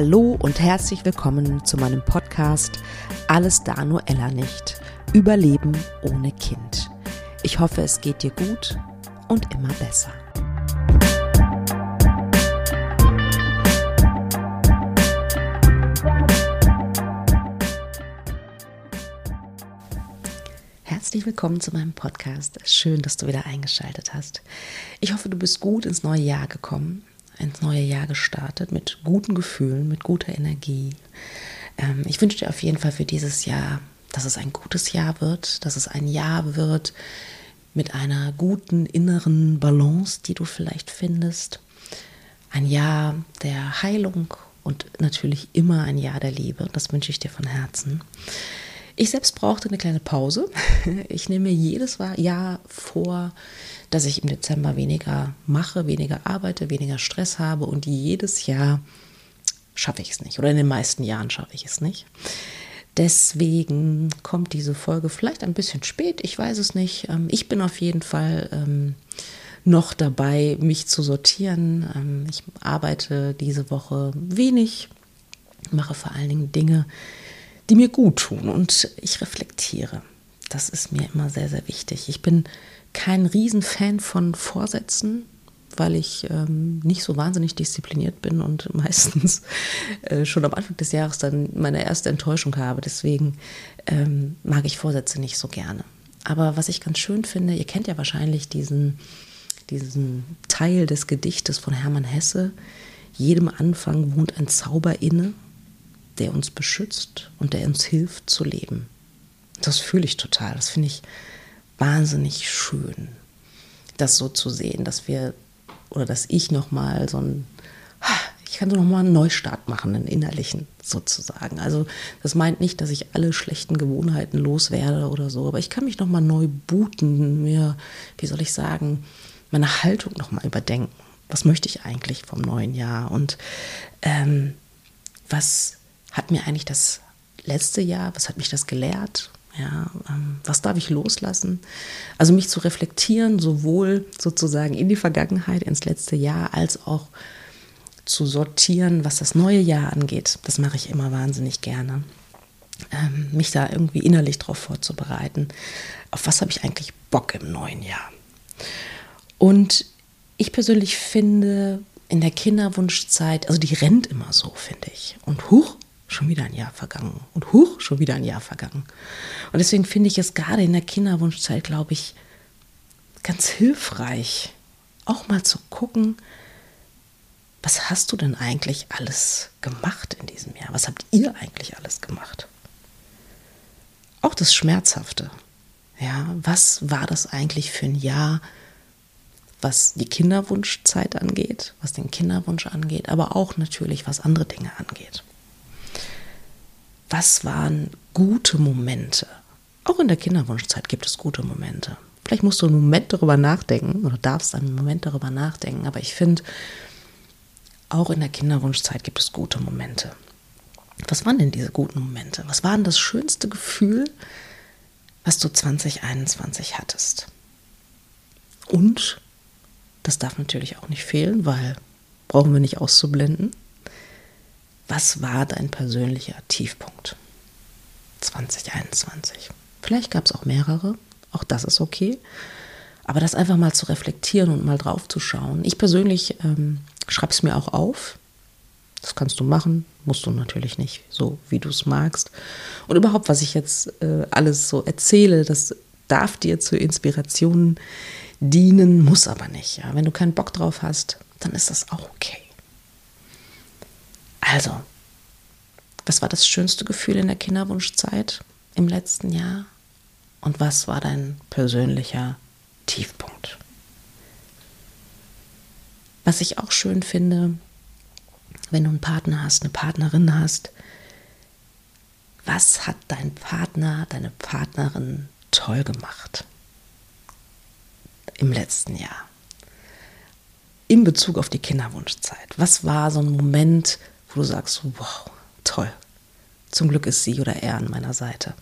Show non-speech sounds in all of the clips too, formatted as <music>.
Hallo und herzlich willkommen zu meinem Podcast Alles da nur Ella nicht. Überleben ohne Kind. Ich hoffe, es geht dir gut und immer besser. Herzlich willkommen zu meinem Podcast. Schön, dass du wieder eingeschaltet hast. Ich hoffe, du bist gut ins neue Jahr gekommen ins neue Jahr gestartet mit guten Gefühlen, mit guter Energie. Ähm, ich wünsche dir auf jeden Fall für dieses Jahr, dass es ein gutes Jahr wird, dass es ein Jahr wird mit einer guten inneren Balance, die du vielleicht findest. Ein Jahr der Heilung und natürlich immer ein Jahr der Liebe. Das wünsche ich dir von Herzen. Ich selbst brauchte eine kleine Pause. <laughs> Ich nehme mir jedes Jahr vor, dass ich im Dezember weniger mache, weniger arbeite, weniger Stress habe und jedes Jahr schaffe ich es nicht oder in den meisten Jahren schaffe ich es nicht. Deswegen kommt diese Folge vielleicht ein bisschen spät, ich weiß es nicht. Ähm, ich bin auf jeden Fall ähm, noch dabei, mich zu sortieren. Ähm, ich arbeite diese Woche wenig, mache vor allen Dingen Dinge, die mir gut tun und ich reflektiere. Das ist mir immer sehr, sehr wichtig. Ich bin kein Riesenfan von Vorsätzen, weil ich ähm, nicht so wahnsinnig diszipliniert bin und <laughs> meistens äh, schon am Anfang des Jahres dann meine erste Enttäuschung habe. Deswegen ähm, mag ich Vorsätze nicht so gerne. Aber was ich ganz schön finde, ihr kennt ja wahrscheinlich diesen, diesen Teil des Gedichtes von Hermann Hesse. Jedem Anfang wohnt ein Zauber inne, der uns beschützt und der uns hilft zu leben. Das fühle ich total. Das finde ich wahnsinnig schön, das so zu sehen, dass wir oder dass ich nochmal so ein, ich kann so nochmal einen Neustart machen, einen innerlichen sozusagen. Also das meint nicht, dass ich alle schlechten Gewohnheiten loswerde oder so, aber ich kann mich nochmal neu booten, mir, wie soll ich sagen, meine Haltung nochmal überdenken. Was möchte ich eigentlich vom neuen Jahr und ähm, was hat mir eigentlich das letzte Jahr, was hat mich das gelehrt? Ja, ähm, was darf ich loslassen? Also mich zu reflektieren, sowohl sozusagen in die Vergangenheit, ins letzte Jahr, als auch zu sortieren, was das neue Jahr angeht. Das mache ich immer wahnsinnig gerne. Ähm, mich da irgendwie innerlich darauf vorzubereiten. Auf was habe ich eigentlich Bock im neuen Jahr? Und ich persönlich finde, in der Kinderwunschzeit, also die rennt immer so, finde ich. Und huch, schon wieder ein Jahr vergangen. Und huch, schon wieder ein Jahr vergangen. Und deswegen finde ich es gerade in der Kinderwunschzeit, glaube ich, ganz hilfreich, auch mal zu gucken, was hast du denn eigentlich alles gemacht in diesem Jahr? Was habt ihr eigentlich alles gemacht? Auch das Schmerzhafte. Ja, was war das eigentlich für ein Jahr, was die Kinderwunschzeit angeht, was den Kinderwunsch angeht, aber auch natürlich, was andere Dinge angeht was waren gute Momente? Auch in der Kinderwunschzeit gibt es gute Momente. Vielleicht musst du einen Moment darüber nachdenken oder darfst einen Moment darüber nachdenken, aber ich finde, auch in der Kinderwunschzeit gibt es gute Momente. Was waren denn diese guten Momente? Was war denn das schönste Gefühl, was du 2021 hattest? Und, das darf natürlich auch nicht fehlen, weil brauchen wir nicht auszublenden, was war dein persönlicher Tiefpunkt 2021? Vielleicht gab es auch mehrere, auch das ist okay. Aber das einfach mal zu reflektieren und mal drauf zu schauen. Ich persönlich ähm, schreibe es mir auch auf. Das kannst du machen, musst du natürlich nicht, so wie du es magst. Und überhaupt, was ich jetzt äh, alles so erzähle, das darf dir zur Inspiration dienen, muss aber nicht. Ja? Wenn du keinen Bock drauf hast, dann ist das auch okay. Also, was war das schönste Gefühl in der Kinderwunschzeit im letzten Jahr? Und was war dein persönlicher Tiefpunkt? Was ich auch schön finde, wenn du einen Partner hast, eine Partnerin hast, was hat dein Partner, deine Partnerin toll gemacht im letzten Jahr? In Bezug auf die Kinderwunschzeit. Was war so ein Moment, wo du sagst, wow, toll, zum Glück ist sie oder er an meiner Seite.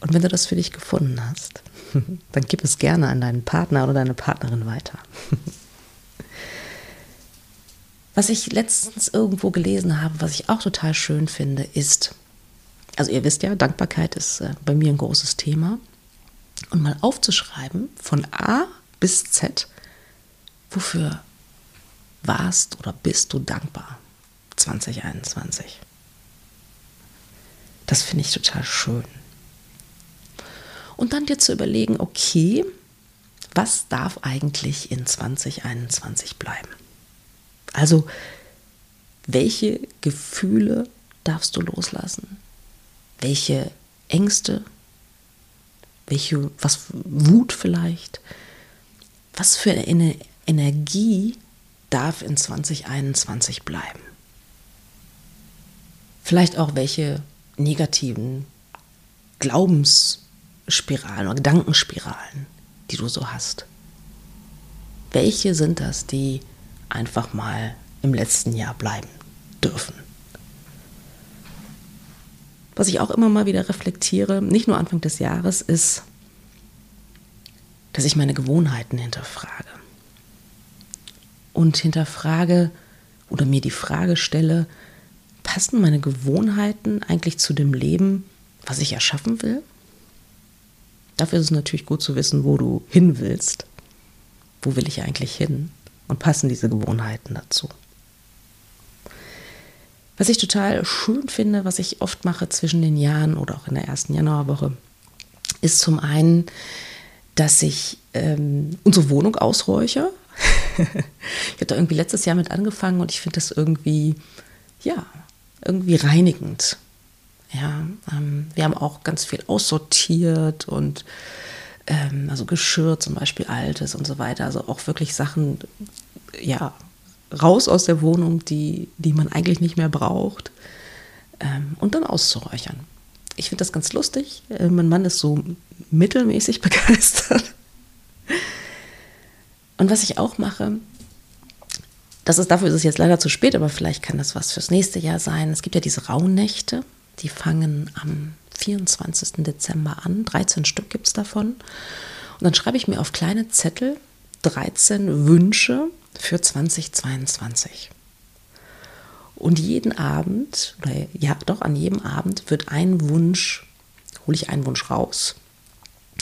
Und wenn du das für dich gefunden hast, <laughs> dann gib es gerne an deinen Partner oder deine Partnerin weiter. <laughs> Was ich letztens irgendwo gelesen habe, was ich auch total schön finde, ist, also ihr wisst ja, Dankbarkeit ist äh, bei mir ein großes Thema. Und mal aufzuschreiben von A bis Z, wofür warst oder bist du dankbar 2021. Das finde ich total schön. Und dann dir zu überlegen, okay, was darf eigentlich in 2021 bleiben? Also, welche Gefühle darfst du loslassen? Welche Ängste? Welche, was, Wut vielleicht? Was für eine Energie darf in 2021 bleiben? Vielleicht auch welche negativen Glaubensspiralen oder Gedankenspiralen, die du so hast. Welche sind das, die einfach mal im letzten Jahr bleiben dürfen? Was ich auch immer mal wieder reflektiere, nicht nur Anfang des Jahres, ist, dass ich meine Gewohnheiten hinterfrage. Und hinterfrage oder mir die Frage stelle, passen meine Gewohnheiten eigentlich zu dem Leben, was ich erschaffen will? Dafür ist es natürlich gut zu wissen, wo du hin willst. Wo will ich eigentlich hin? Und passen diese Gewohnheiten dazu? Was ich total schön finde, was ich oft mache zwischen den Jahren oder auch in der ersten Januarwoche, ist zum einen, dass ich ähm, unsere Wohnung ausräuche. <laughs> ich habe da irgendwie letztes Jahr mit angefangen und ich finde das irgendwie, ja, irgendwie reinigend. Ja, ähm, wir haben auch ganz viel aussortiert und ähm, also Geschirr zum Beispiel altes und so weiter. Also auch wirklich Sachen, ja, raus aus der Wohnung, die, die man eigentlich nicht mehr braucht ähm, und dann auszuräuchern. Ich finde das ganz lustig. Äh, mein Mann ist so mittelmäßig <laughs> begeistert. Und was ich auch mache, das ist, dafür ist es jetzt leider zu spät, aber vielleicht kann das was fürs nächste Jahr sein. Es gibt ja diese Rauhnächte, die fangen am 24. Dezember an. 13 Stück gibt es davon. Und dann schreibe ich mir auf kleine Zettel 13 Wünsche für 2022. Und jeden Abend, oder ja, doch an jedem Abend wird ein Wunsch, hole ich einen Wunsch raus.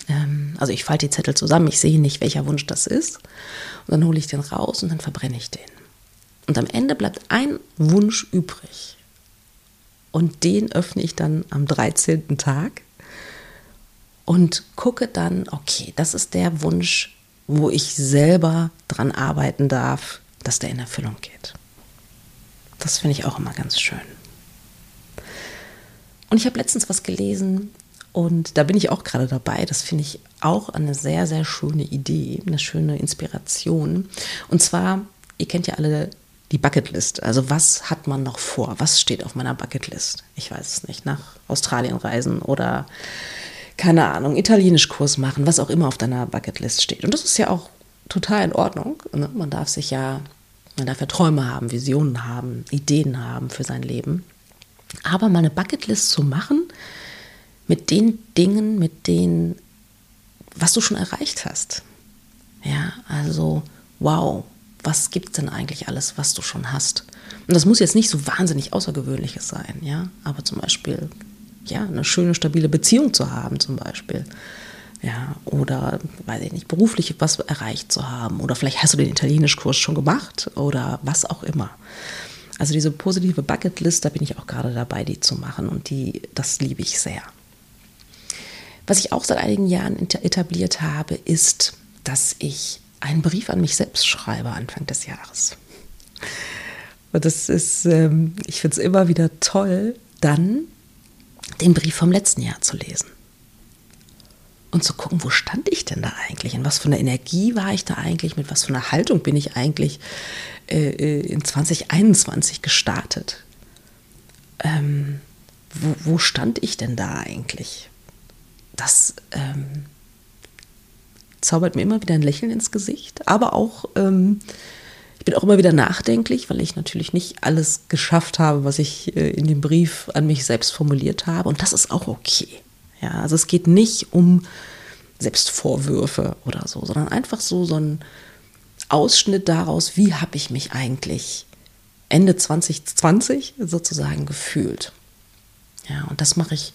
Ähm, also ich falte die Zettel zusammen, ich sehe nicht, welcher Wunsch das ist. Und dann hole ich den raus und dann verbrenne ich den. Und am Ende bleibt ein Wunsch übrig. Und den öffne ich dann am 13. Tag und gucke dann, okay, das ist der Wunsch, wo ich selber dran arbeiten darf, dass der in Erfüllung geht. Das finde ich auch immer ganz schön. Und ich habe letztens was gelesen und da bin ich auch gerade dabei. Das finde ich auch eine sehr, sehr schöne Idee, eine schöne Inspiration. Und zwar, ihr kennt ja alle die Bucketlist. Also was hat man noch vor? Was steht auf meiner Bucketlist? Ich weiß es nicht. Nach Australien reisen oder keine Ahnung, Italienisch-Kurs machen, was auch immer auf deiner Bucketlist steht. Und das ist ja auch total in Ordnung. Ne? Man darf sich ja, man darf ja Träume haben, Visionen haben, Ideen haben für sein Leben. Aber mal eine Bucketlist zu machen mit den Dingen, mit denen, was du schon erreicht hast. Ja, also wow, was gibt es denn eigentlich alles, was du schon hast? Und das muss jetzt nicht so wahnsinnig Außergewöhnliches sein, ja, aber zum Beispiel, ja, eine schöne, stabile Beziehung zu haben, zum Beispiel. Ja, oder, weiß ich nicht, beruflich was erreicht zu haben. Oder vielleicht hast du den Italienischkurs schon gemacht oder was auch immer. Also diese positive Bucketlist, da bin ich auch gerade dabei, die zu machen und die, das liebe ich sehr. Was ich auch seit einigen Jahren etabliert habe, ist, dass ich einen Brief an mich selbst schreibe Anfang des Jahres. Und das ist, ähm, ich finde es immer wieder toll, dann den Brief vom letzten Jahr zu lesen. Und zu gucken, wo stand ich denn da eigentlich? In was für einer Energie war ich da eigentlich? Mit was für einer Haltung bin ich eigentlich äh, äh in 2021 gestartet? Ähm, wo, wo, stand ich denn da eigentlich? Das ähm, zaubert mir immer wieder ein Lächeln ins Gesicht, aber auch, ähm, ich bin auch immer wieder nachdenklich, weil ich natürlich nicht alles geschafft habe, was ich äh, in dem Brief an mich selbst formuliert habe. Und das ist auch okay. Ja, also es geht nicht um Selbstvorwürfe oder so, sondern einfach so so ein Ausschnitt daraus, wie habe ich mich eigentlich Ende 2020 sozusagen gefühlt. Ja, und das mache ich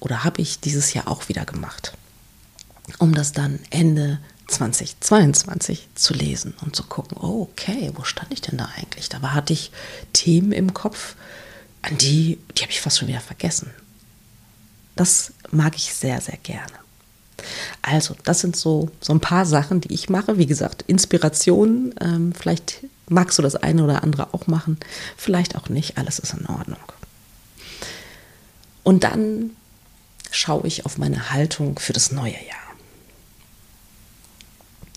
oder habe ich dieses Jahr auch wieder gemacht, um das dann Ende 2022 zu lesen und zu gucken, oh, okay, wo stand ich denn da eigentlich? Da hatte ich Themen im Kopf, an die, die habe ich fast schon wieder vergessen. Das mag ich sehr, sehr gerne. Also, das sind so, so ein paar Sachen, die ich mache. Wie gesagt, Inspiration. Ähm, vielleicht magst du das eine oder andere auch machen. Vielleicht auch nicht. Alles ist in Ordnung. Und dann schaue ich auf meine Haltung für das neue Jahr.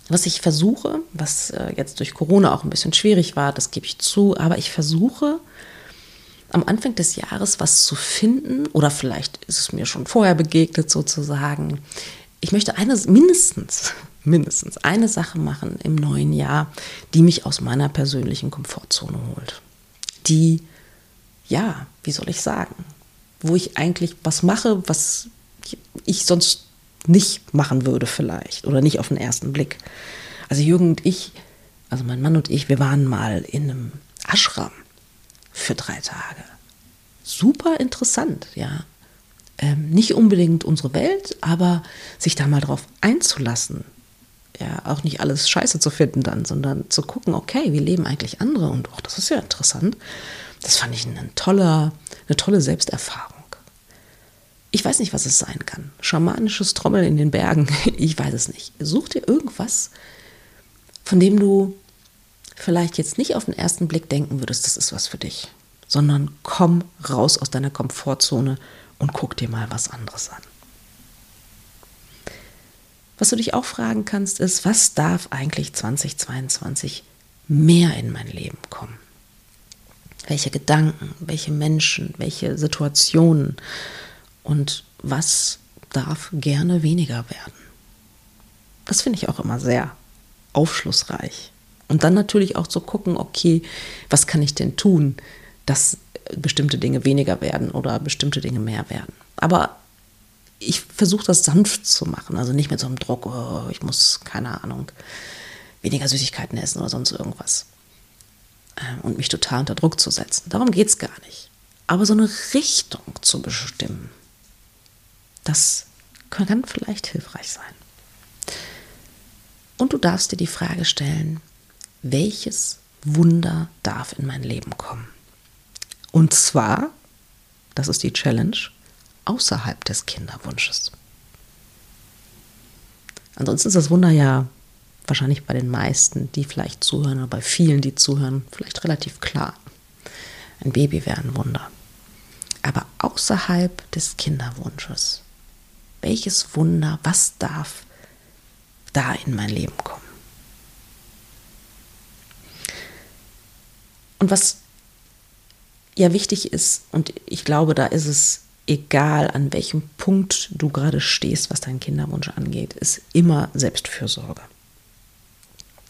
Was ich versuche, was äh, jetzt durch Corona auch ein bisschen schwierig war, das gebe ich zu, aber ich versuche am Anfang des Jahres was zu finden, oder vielleicht ist es mir schon vorher begegnet sozusagen. Ich möchte eine, mindestens, <laughs> mindestens eine Sache machen im neuen Jahr, die mich aus meiner persönlichen Komfortzone holt. Die, ja, wie soll ich sagen, wo ich eigentlich was mache, was ich sonst nicht machen würde vielleicht oder nicht auf den ersten Blick. Also Jürgen und ich, also mein Mann und ich, wir waren mal in einem Ashram für drei Tage. Super interessant, ja. Ähm, nicht unbedingt unsere Welt, aber sich da mal drauf einzulassen. Ja, auch nicht alles scheiße zu finden dann, sondern zu gucken, okay, wie leben eigentlich andere? Und auch das ist ja interessant. Das fand ich eine tolle, eine tolle Selbsterfahrung. Ich weiß nicht, was es sein kann. Schamanisches Trommeln in den Bergen, <laughs> ich weiß es nicht. Such dir irgendwas, von dem du vielleicht jetzt nicht auf den ersten Blick denken würdest, das ist was für dich, sondern komm raus aus deiner Komfortzone und guck dir mal was anderes an. Was du dich auch fragen kannst, ist, was darf eigentlich 2022 mehr in mein Leben kommen? Welche Gedanken, welche Menschen, welche Situationen und was darf gerne weniger werden? Das finde ich auch immer sehr aufschlussreich. Und dann natürlich auch zu gucken, okay, was kann ich denn tun, dass bestimmte Dinge weniger werden oder bestimmte Dinge mehr werden. Aber ich versuche das sanft zu machen, also nicht mit so einem Druck, oh, ich muss, keine Ahnung, weniger Süßigkeiten essen oder sonst irgendwas. Ähm, und mich total unter Druck zu setzen. Darum geht es gar nicht. Aber so eine Richtung zu bestimmen, das kann vielleicht hilfreich sein. Und du darfst dir die Frage stellen, welches Wunder darf in mein Leben kommen? Und zwar, das ist die Challenge, außerhalb des Kinderwunsches. Ansonsten ist das Wunder ja wahrscheinlich bei den meisten, die vielleicht zuhören, oder bei vielen, die zuhören, vielleicht relativ klar. Ein Baby wäre ein Wunder. Aber außerhalb des Kinderwunsches welches Wunder, was darf da in mein Leben kommen? Und was ja wichtig ist, und ich glaube, da ist es egal, an welchem Punkt du gerade stehst, was deinen Kinderwunsch angeht, ist immer Selbstfürsorge.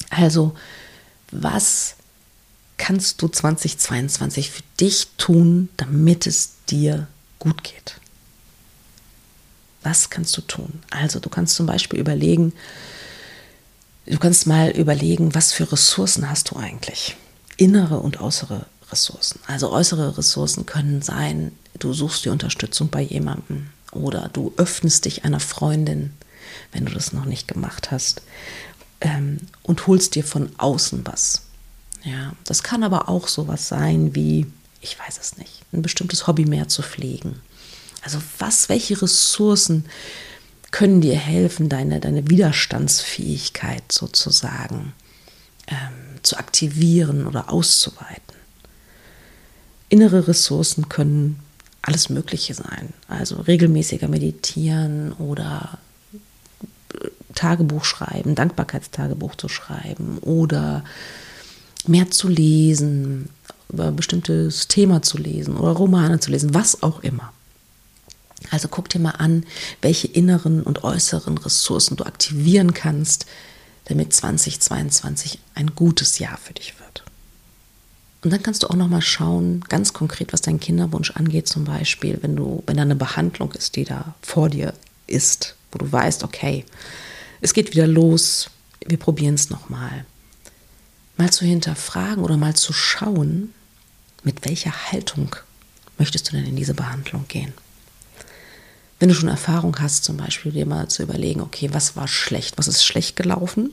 Also, was kannst du 2022 für dich tun, damit es dir gut geht? Was kannst du tun? Also du kannst zum Beispiel überlegen, du kannst mal überlegen, was für Ressourcen hast du eigentlich? Innere und äußere Ressourcen. Also äußere Ressourcen können sein, du suchst die Unterstützung bei jemandem oder du öffnest dich einer Freundin, wenn du das noch nicht gemacht hast, ähm, und holst dir von außen was. Ja, das kann aber auch sowas sein wie, ich weiß es nicht, ein bestimmtes Hobby mehr zu pflegen also was, welche Ressourcen können dir helfen, deine, deine Widerstandsfähigkeit sozusagen ähm, zu aktivieren oder auszuweiten? Innere Ressourcen können alles Mögliche sein. Also regelmäßiger meditieren oder Tagebuch schreiben, Dankbarkeitstagebuch zu schreiben oder mehr zu lesen, über ein bestimmtes Thema zu lesen oder Romane zu lesen, was auch immer. Also guck dir mal an, welche inneren und äußeren Ressourcen du aktivieren kannst, damit 2022 ein gutes Jahr für dich wird. Und dann kannst du auch noch mal schauen, ganz konkret, was dein Kinderwunsch angeht, zum Beispiel, wenn du, wenn da eine Behandlung ist, die da vor dir ist, wo du weißt, okay, es geht wieder los, wir probieren es noch mal. mal zu hinterfragen oder mal zu schauen, mit welcher Haltung möchtest du denn in diese Behandlung gehen. Wenn du schon Erfahrung hast, zum Beispiel dir mal zu überlegen, okay, was war schlecht, was ist schlecht gelaufen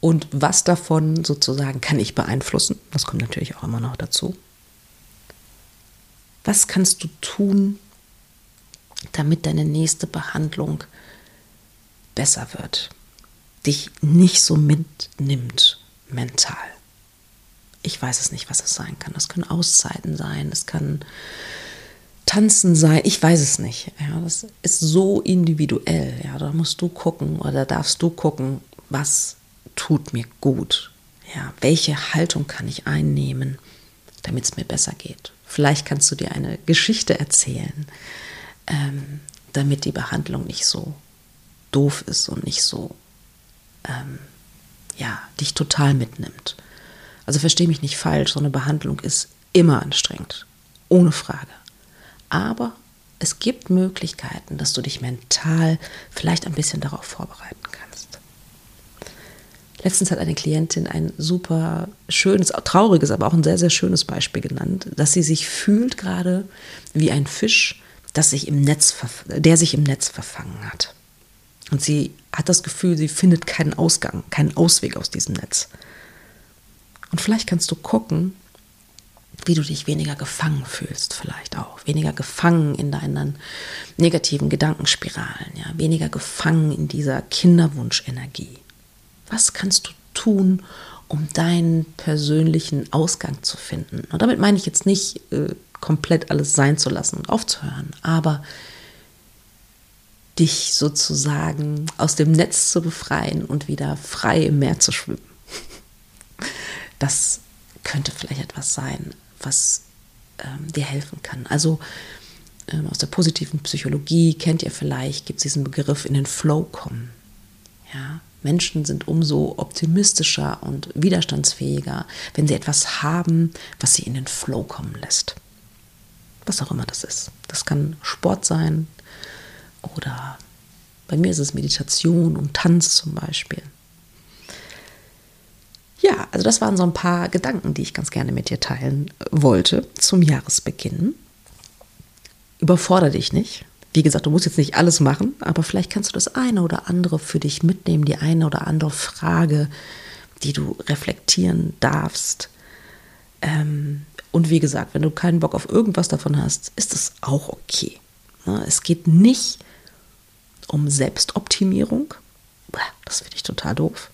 und was davon sozusagen kann ich beeinflussen. Das kommt natürlich auch immer noch dazu. Was kannst du tun, damit deine nächste Behandlung besser wird, dich nicht so mitnimmt mental? Ich weiß es nicht, was es sein kann. Es können Auszeiten sein, es kann Tanzen sein, ich weiß es nicht. Ja, das ist so individuell. Ja, da musst du gucken oder darfst du gucken, was tut mir gut. Ja, welche Haltung kann ich einnehmen, damit es mir besser geht. Vielleicht kannst du dir eine Geschichte erzählen, ähm, damit die Behandlung nicht so doof ist und nicht so, ähm, ja, dich total mitnimmt. Also verstehe mich nicht falsch, so eine Behandlung ist immer anstrengend, ohne Frage. Aber es gibt Möglichkeiten, dass du dich mental vielleicht ein bisschen darauf vorbereiten kannst. Letztens hat eine Klientin ein super schönes, trauriges, aber auch ein sehr, sehr schönes Beispiel genannt, dass sie sich fühlt gerade wie ein Fisch, das sich im Netz, der sich im Netz verfangen hat. Und sie hat das Gefühl, sie findet keinen Ausgang, keinen Ausweg aus diesem Netz. Und vielleicht kannst du gucken, wie du dich weniger gefangen fühlst, vielleicht auch. Weniger gefangen in deinen negativen Gedankenspiralen, ja, weniger gefangen in dieser Kinderwunschenergie. Was kannst du tun, um deinen persönlichen Ausgang zu finden? Und damit meine ich jetzt nicht äh, komplett alles sein zu lassen und aufzuhören, aber dich sozusagen aus dem Netz zu befreien und wieder frei im Meer zu schwimmen. Das könnte vielleicht etwas sein, was ähm, dir helfen kann. Also ähm, aus der positiven Psychologie kennt ihr vielleicht, gibt es diesen Begriff in den Flow kommen. Ja, Menschen sind umso optimistischer und widerstandsfähiger, wenn sie etwas haben, was sie in den Flow kommen lässt. Was auch immer das ist. Das kann Sport sein oder bei mir ist es Meditation und Tanz zum Beispiel. Ja, also das waren so ein paar Gedanken, die ich ganz gerne mit dir teilen wollte zum Jahresbeginn. Überfordere dich nicht. Wie gesagt, du musst jetzt nicht alles machen, aber vielleicht kannst du das eine oder andere für dich mitnehmen, die eine oder andere Frage, die du reflektieren darfst. Ähm, und wie gesagt, wenn du keinen Bock auf irgendwas davon hast, ist das auch okay. Ne, es geht nicht um Selbstoptimierung. Das finde ich total doof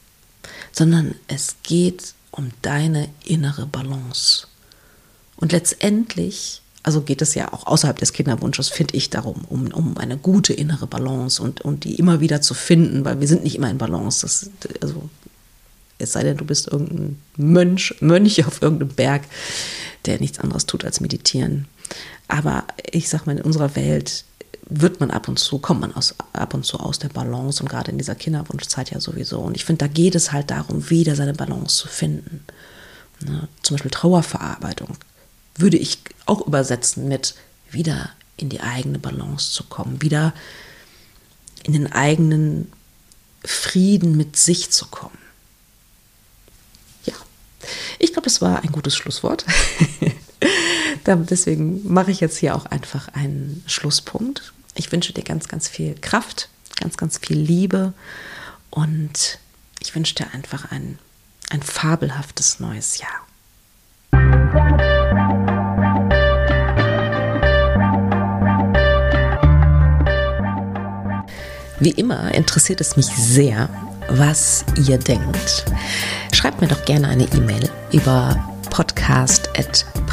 sondern es geht um deine innere Balance. Und letztendlich, also geht es ja auch außerhalb des Kinderwunsches, finde ich darum, um, um eine gute innere Balance und, und die immer wieder zu finden, weil wir sind nicht immer in Balance. Das, also, es sei denn, du bist irgendein Mönch, Mönch auf irgendeinem Berg, der nichts anderes tut als meditieren. Aber ich sag mal, in unserer Welt wird man ab und zu, kommt man aus, ab und zu aus der Balance und gerade in dieser Kinderwunschzeit ja sowieso. Und ich finde, da geht es halt darum, wieder seine Balance zu finden. Ne? Zum Beispiel Trauerverarbeitung würde ich auch übersetzen mit wieder in die eigene Balance zu kommen, wieder in den eigenen Frieden mit sich zu kommen. Ja, ich glaube, das war ein gutes Schlusswort. <laughs> Deswegen mache ich jetzt hier auch einfach einen Schlusspunkt. Ich wünsche dir ganz, ganz viel Kraft, ganz, ganz viel Liebe und ich wünsche dir einfach ein, ein fabelhaftes neues Jahr. Wie immer interessiert es mich sehr, was ihr denkt. Schreibt mir doch gerne eine E-Mail über